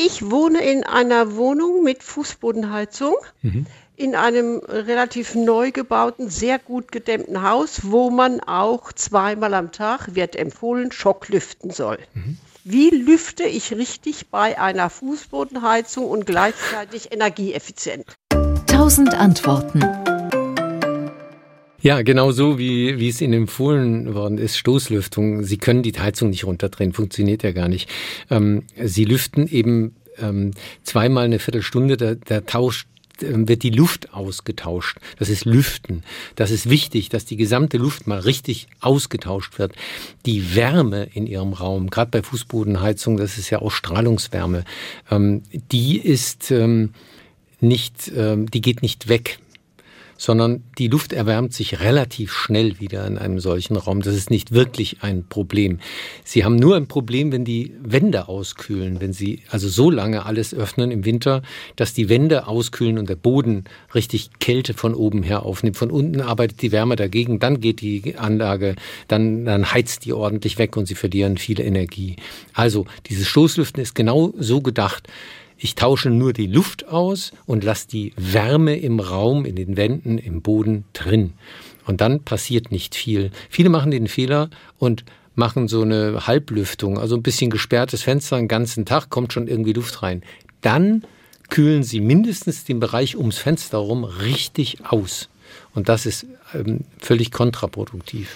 Ich wohne in einer Wohnung mit Fußbodenheizung. Mhm in einem relativ neu gebauten, sehr gut gedämmten Haus, wo man auch zweimal am Tag, wird empfohlen, Schocklüften soll. Mhm. Wie lüfte ich richtig bei einer Fußbodenheizung und gleichzeitig energieeffizient? Tausend Antworten. Ja, genau so, wie, wie es Ihnen empfohlen worden ist, Stoßlüftung. Sie können die Heizung nicht runterdrehen, funktioniert ja gar nicht. Ähm, Sie lüften eben ähm, zweimal eine Viertelstunde, der, der tauscht ähm, wird die Luft ausgetauscht. Das ist Lüften. Das ist wichtig, dass die gesamte Luft mal richtig ausgetauscht wird. Die Wärme in ihrem Raum, gerade bei Fußbodenheizung, das ist ja auch Strahlungswärme, ähm, die ist ähm, nicht, die geht nicht weg sondern die Luft erwärmt sich relativ schnell wieder in einem solchen Raum. Das ist nicht wirklich ein Problem. Sie haben nur ein Problem, wenn die Wände auskühlen, wenn Sie also so lange alles öffnen im Winter, dass die Wände auskühlen und der Boden richtig Kälte von oben her aufnimmt. Von unten arbeitet die Wärme dagegen, dann geht die Anlage, dann, dann heizt die ordentlich weg und Sie verlieren viel Energie. Also dieses Stoßlüften ist genau so gedacht, ich tausche nur die Luft aus und lasse die Wärme im Raum, in den Wänden, im Boden drin. Und dann passiert nicht viel. Viele machen den Fehler und machen so eine Halblüftung, also ein bisschen gesperrtes Fenster den ganzen Tag, kommt schon irgendwie Luft rein. Dann kühlen sie mindestens den Bereich ums Fenster herum richtig aus. Und das ist ähm, völlig kontraproduktiv.